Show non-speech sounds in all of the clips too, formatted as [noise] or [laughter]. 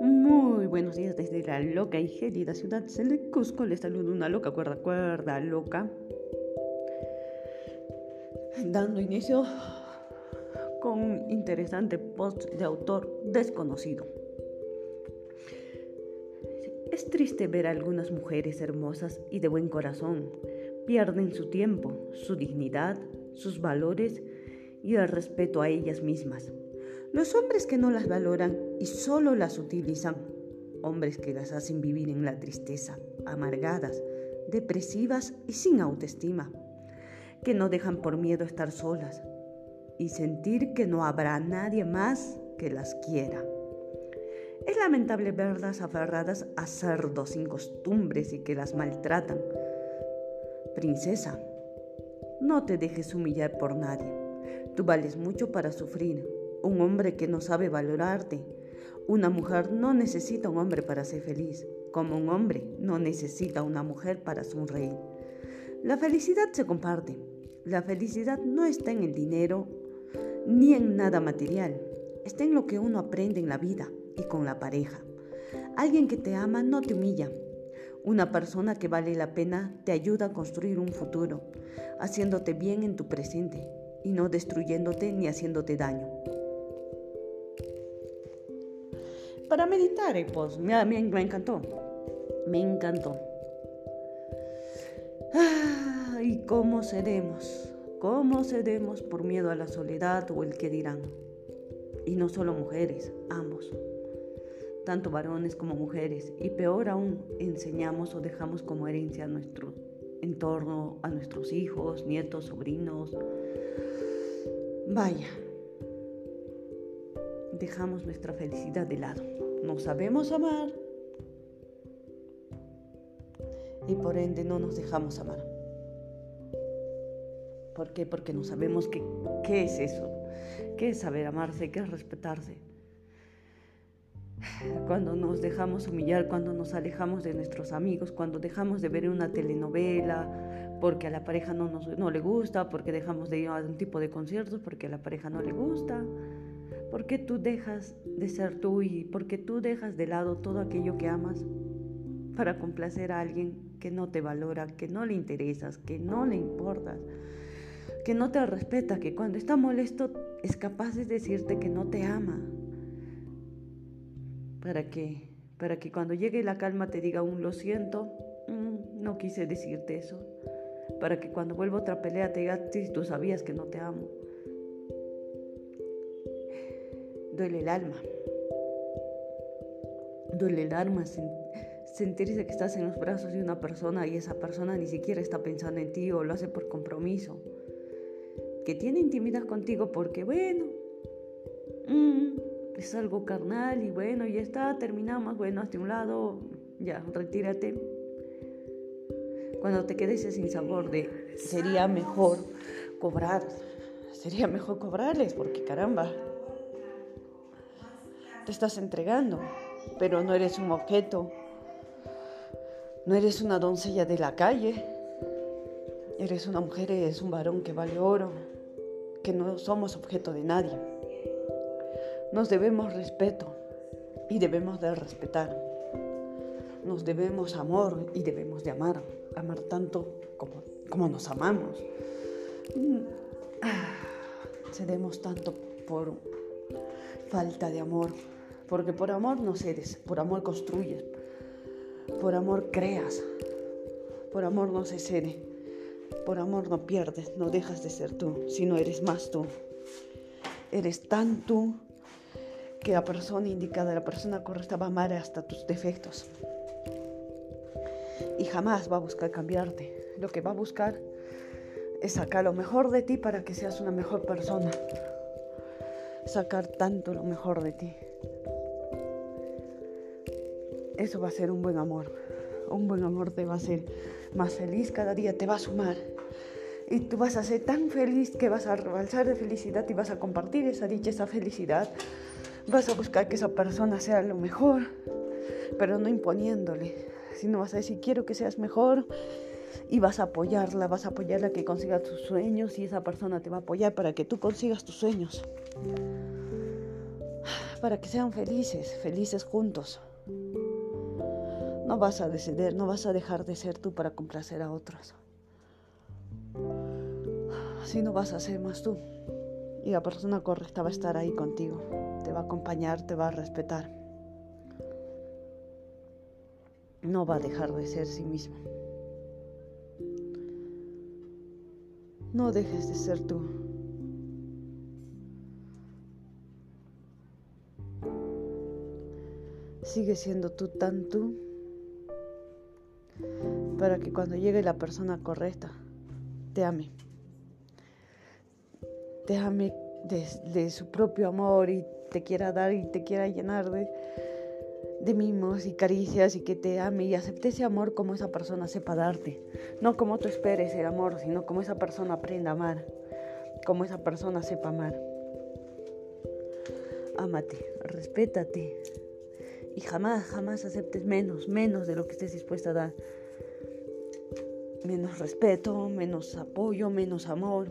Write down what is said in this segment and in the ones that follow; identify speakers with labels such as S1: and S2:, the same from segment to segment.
S1: Muy buenos días desde la loca y gélida ciudad de Cusco. Les saludo una loca cuerda, cuerda loca. Dando inicio con un interesante post de autor desconocido. Es triste ver a algunas mujeres hermosas y de buen corazón. Pierden su tiempo, su dignidad, sus valores y el respeto a ellas mismas. Los hombres que no las valoran y solo las utilizan, hombres que las hacen vivir en la tristeza, amargadas, depresivas y sin autoestima, que no dejan por miedo estar solas, y sentir que no habrá nadie más que las quiera. Es lamentable verlas aferradas a cerdos sin costumbres y que las maltratan. Princesa, no te dejes humillar por nadie. Tú vales mucho para sufrir. Un hombre que no sabe valorarte. Una mujer no necesita un hombre para ser feliz, como un hombre no necesita una mujer para sonreír. La felicidad se comparte. La felicidad no está en el dinero ni en nada material, está en lo que uno aprende en la vida y con la pareja. Alguien que te ama no te humilla. Una persona que vale la pena te ayuda a construir un futuro, haciéndote bien en tu presente y no destruyéndote ni haciéndote daño. Para meditar, eh, pues me, me, encantó. Me encantó. ¿Y cómo seremos? ¿Cómo cedemos por miedo a la soledad o el que dirán? Y no solo mujeres, ambos, tanto varones como mujeres, y peor aún, enseñamos o dejamos como herencia a nuestro entorno, a nuestros hijos, nietos, sobrinos. Vaya, dejamos nuestra felicidad de lado. No sabemos amar y por ende no nos dejamos amar. ¿Por qué? Porque no sabemos qué, qué es eso, qué es saber amarse, qué es respetarse. Cuando nos dejamos humillar, cuando nos alejamos de nuestros amigos, cuando dejamos de ver una telenovela porque a la pareja no, nos, no le gusta, porque dejamos de ir a un tipo de conciertos porque a la pareja no le gusta, porque tú dejas de ser tú y porque tú dejas de lado todo aquello que amas para complacer a alguien que no te valora, que no le interesas, que no le importas que no te respeta, que cuando está molesto es capaz de decirte que no te ama. ¿Para qué? Para que cuando llegue la calma te diga un lo siento, mm, no quise decirte eso. Para que cuando vuelva otra pelea te diga, tú sabías que no te amo. Duele el alma. Duele el alma sentirse que estás en los brazos de una persona y esa persona ni siquiera está pensando en ti o lo hace por compromiso que tiene intimidad contigo porque, bueno, mm, es algo carnal y bueno, ya está, terminamos, bueno, hasta un lado, ya, retírate. Cuando te quedes sin sabor de, sería mejor cobrar, sería mejor cobrarles porque caramba, te estás entregando, pero no eres un objeto, no eres una doncella de la calle, eres una mujer, eres un varón que vale oro que no somos objeto de nadie. Nos debemos respeto y debemos de respetar. Nos debemos amor y debemos de amar, amar tanto como, como nos amamos. Cedemos tanto por falta de amor, porque por amor no cedes, por amor construyes, por amor creas, por amor no se cede. Por amor no pierdes, no dejas de ser tú, sino eres más tú. Eres tan tú que la persona indicada, la persona correcta va a amar hasta tus defectos. Y jamás va a buscar cambiarte. Lo que va a buscar es sacar lo mejor de ti para que seas una mejor persona. Sacar tanto lo mejor de ti. Eso va a ser un buen amor. Un buen amor te va a hacer más feliz cada día, te va a sumar. Y tú vas a ser tan feliz que vas a rebalsar de felicidad y vas a compartir esa dicha, esa felicidad. Vas a buscar que esa persona sea lo mejor, pero no imponiéndole, sino vas a decir, quiero que seas mejor y vas a apoyarla, vas a apoyarla que consiga tus sueños y esa persona te va a apoyar para que tú consigas tus sueños. Para que sean felices, felices juntos. No vas a decidir, no vas a dejar de ser tú para complacer a otros. Así no vas a ser más tú. Y la persona correcta va a estar ahí contigo. Te va a acompañar, te va a respetar. No va a dejar de ser sí mismo. No dejes de ser tú. Sigue siendo tú tan tú para que cuando llegue la persona correcta te ame. Te ame de, su propio amor y te quiera dar y te quiera llenar de, de mimos y caricias y que te ame y acepte ese amor como esa persona sepa darte. No como tú esperes el amor, sino como esa persona aprenda a amar, como esa persona sepa amar. Ámate, respétate y jamás, jamás aceptes menos, menos de lo que estés dispuesta a dar menos respeto, menos apoyo, menos amor.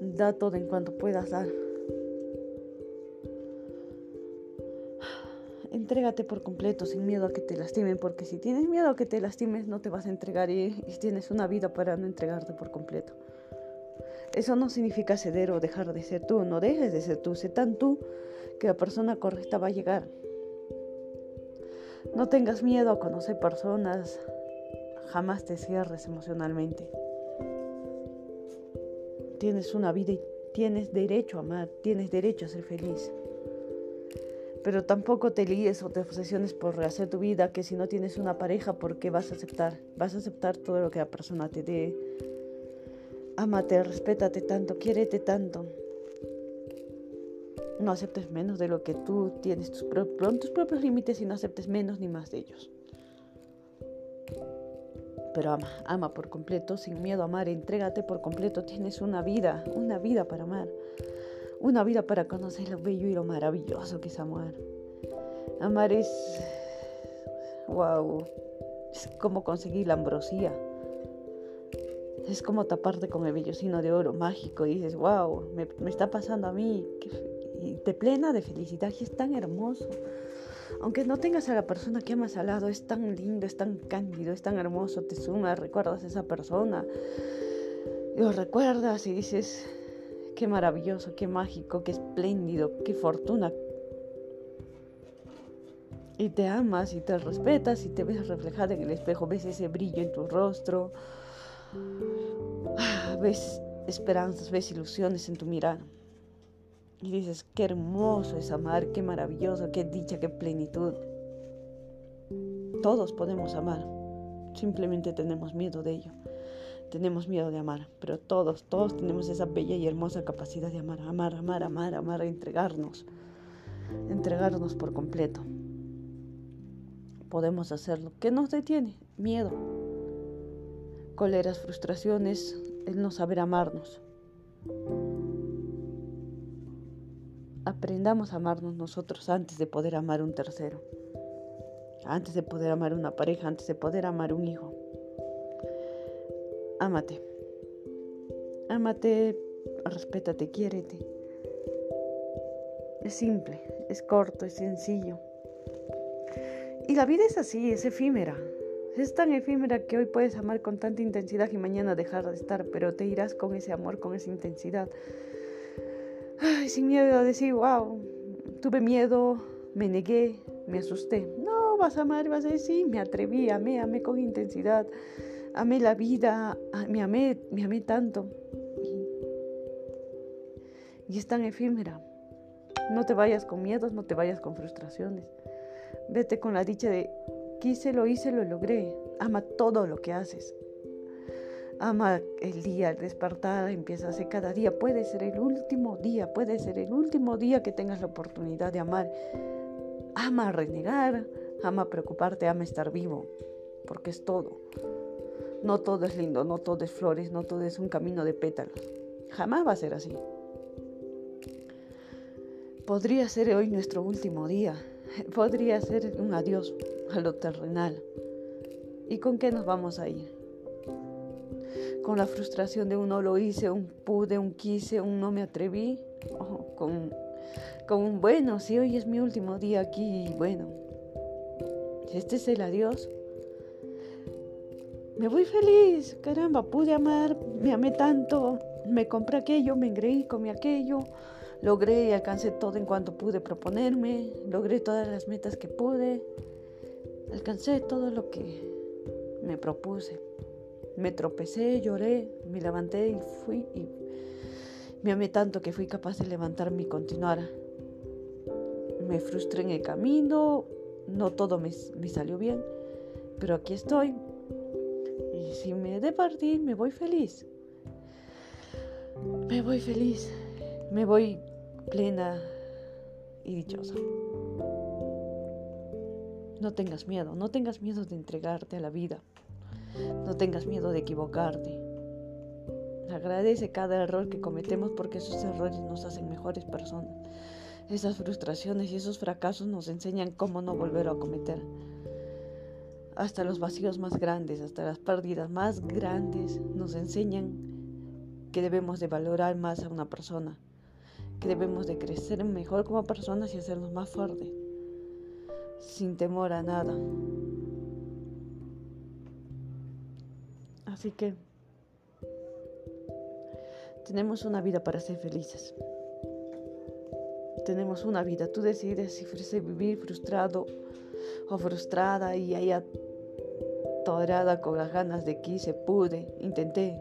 S1: Da todo en cuanto puedas dar. Entrégate por completo sin miedo a que te lastimen, porque si tienes miedo a que te lastimes no te vas a entregar y, tienes una vida para no entregarte por completo. Eso no significa ceder o dejar de ser tú, no dejes de ser tú, sé tan tú que la persona correcta va a llegar. No tengas miedo a conocer personas, jamás te cierres emocionalmente. Tienes una vida y tienes derecho a amar, tienes derecho a ser feliz. Pero tampoco te líes o te obsesiones por rehacer tu vida, que si no tienes una pareja, ¿por qué vas a aceptar? Vas a aceptar todo lo que la persona te dé. Ámate, respétate tanto, quiérete tanto. No aceptes menos de lo que tú tienes, tus, tus propios límites y no aceptes menos ni más de ellos. Pero ama, ama por completo, sin miedo a amar, entrégate por completo, tienes una vida, una vida para amar, una vida para conocer lo bello y lo maravilloso que es amar. Amar es, wow, es como conseguir la ambrosía. Es como taparte con el vellocino de oro mágico y dices, wow, me, me está pasando a mí, y te plena de felicidad y es tan hermoso. Aunque no tengas a la persona que amas al lado, es tan lindo, es tan cándido, es tan hermoso, te suma, recuerdas a esa persona. Lo recuerdas y dices, qué maravilloso, qué mágico, qué espléndido, qué fortuna. Y te amas y te respetas y te ves reflejada en el espejo, ves ese brillo en tu rostro, [sighs] ves esperanzas, ves ilusiones en tu mirada. Y dices, qué hermoso es amar, qué maravilloso, qué dicha, qué plenitud. Todos podemos amar, simplemente tenemos miedo de ello. Tenemos miedo de amar, pero todos, todos tenemos esa bella y hermosa capacidad de amar, amar, amar, amar, amar, entregarnos, entregarnos por completo. Podemos hacerlo. ¿Qué nos detiene? Miedo, coleras, frustraciones, el no saber amarnos. Aprendamos a amarnos nosotros antes de poder amar un tercero, antes de poder amar una pareja, antes de poder amar un hijo. Ámate. Ámate, respétate, quiérete. Es simple, es corto, es sencillo. Y la vida es así, es efímera. Es tan efímera que hoy puedes amar con tanta intensidad y mañana dejar de estar, pero te irás con ese amor, con esa intensidad ay, sin miedo a decir, wow, tuve miedo, me negué, me asusté. No, vas a amar, vas a decir, me atreví, amé, amé con intensidad, amé la vida, me amé, me amé tanto. Y, y es tan efímera. No te vayas con miedos, no te vayas con frustraciones. Vete con la dicha de quise, lo hice, lo logré. Ama todo lo que haces. Ama el día, el despertar, empieza a hacer cada día. Puede ser el último día, puede ser el último día que tengas la oportunidad de amar. Ama renegar, ama preocuparte, ama estar vivo, porque es todo. No todo es lindo, no todo es flores, no todo es un camino de pétalos. Jamás va a ser así. Podría ser hoy nuestro último día, podría ser un adiós a lo terrenal, ¿Y con qué nos vamos a ir? Con la frustración de un no lo hice, un pude, un quise, un no me atreví, con, con un bueno, si hoy es mi último día aquí, bueno, este es el adiós. Me voy feliz, caramba, pude amar, me amé tanto, me compré aquello, me engreí, comí aquello, logré y alcancé todo en cuanto pude proponerme, logré todas las metas que pude, alcancé todo lo que me propuse. Me tropecé, lloré, me levanté y fui y me amé tanto que fui capaz de levantarme y continuar. Me frustré en el camino, no todo me, me salió bien, pero aquí estoy. Y si me de partir, me voy feliz. Me voy feliz, me voy plena y dichosa. No tengas miedo, no tengas miedo de entregarte a la vida. No tengas miedo de equivocarte. Agradece cada error que cometemos porque esos errores nos hacen mejores personas. Esas frustraciones y esos fracasos nos enseñan cómo no volver a cometer. Hasta los vacíos más grandes, hasta las pérdidas más grandes nos enseñan que debemos de valorar más a una persona, que debemos de crecer mejor como personas y hacernos más fuertes, sin temor a nada. Así que tenemos una vida para ser felices. Tenemos una vida. Tú decides si vivir frustrado o frustrada y ahí atorada con las ganas de quise, pude, intenté.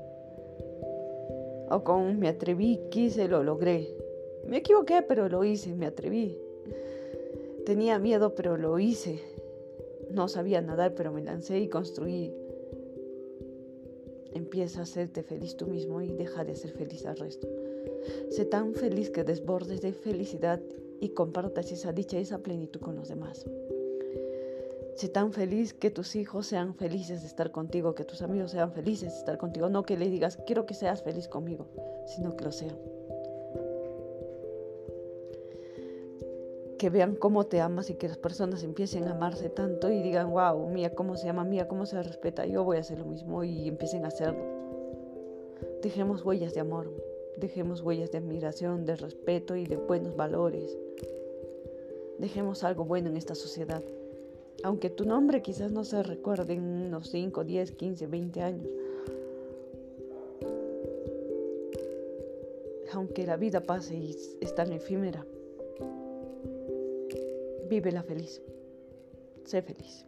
S1: O con me atreví, quise, lo logré. Me equivoqué, pero lo hice, me atreví. Tenía miedo, pero lo hice. No sabía nadar, pero me lancé y construí. Empieza a hacerte feliz tú mismo y deja de ser feliz al resto. Sé tan feliz que desbordes de felicidad y compartas esa dicha y esa plenitud con los demás. Sé tan feliz que tus hijos sean felices de estar contigo, que tus amigos sean felices de estar contigo. No que le digas, quiero que seas feliz conmigo, sino que lo sean. que vean cómo te amas y que las personas empiecen a amarse tanto y digan, wow, mía, cómo se ama, mía, cómo se respeta, yo voy a hacer lo mismo y empiecen a hacerlo. Dejemos huellas de amor, dejemos huellas de admiración, de respeto y de buenos valores. Dejemos algo bueno en esta sociedad. Aunque tu nombre quizás no se recuerde en unos 5, 10, 15, 20 años. Aunque la vida pase y es tan efímera, vívela feliz. Sé feliz.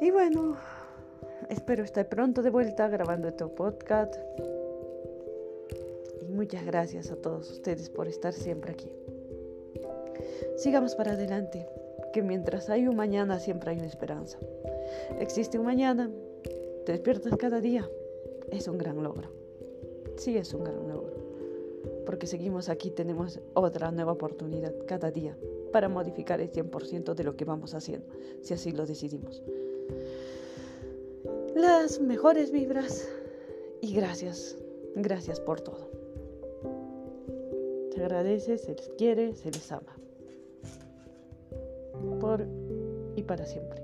S1: Y bueno, espero estar pronto de vuelta grabando este podcast. Y muchas gracias a todos ustedes por estar siempre aquí. Sigamos para adelante, que mientras hay un mañana siempre hay una esperanza. Existe un mañana, te despiertas cada día, es un gran logro. Sí, es un gran logro porque seguimos aquí, tenemos otra nueva oportunidad cada día para modificar el 100% de lo que vamos haciendo, si así lo decidimos. Las mejores vibras y gracias, gracias por todo. Se agradece, se les quiere, se les ama. Por y para siempre.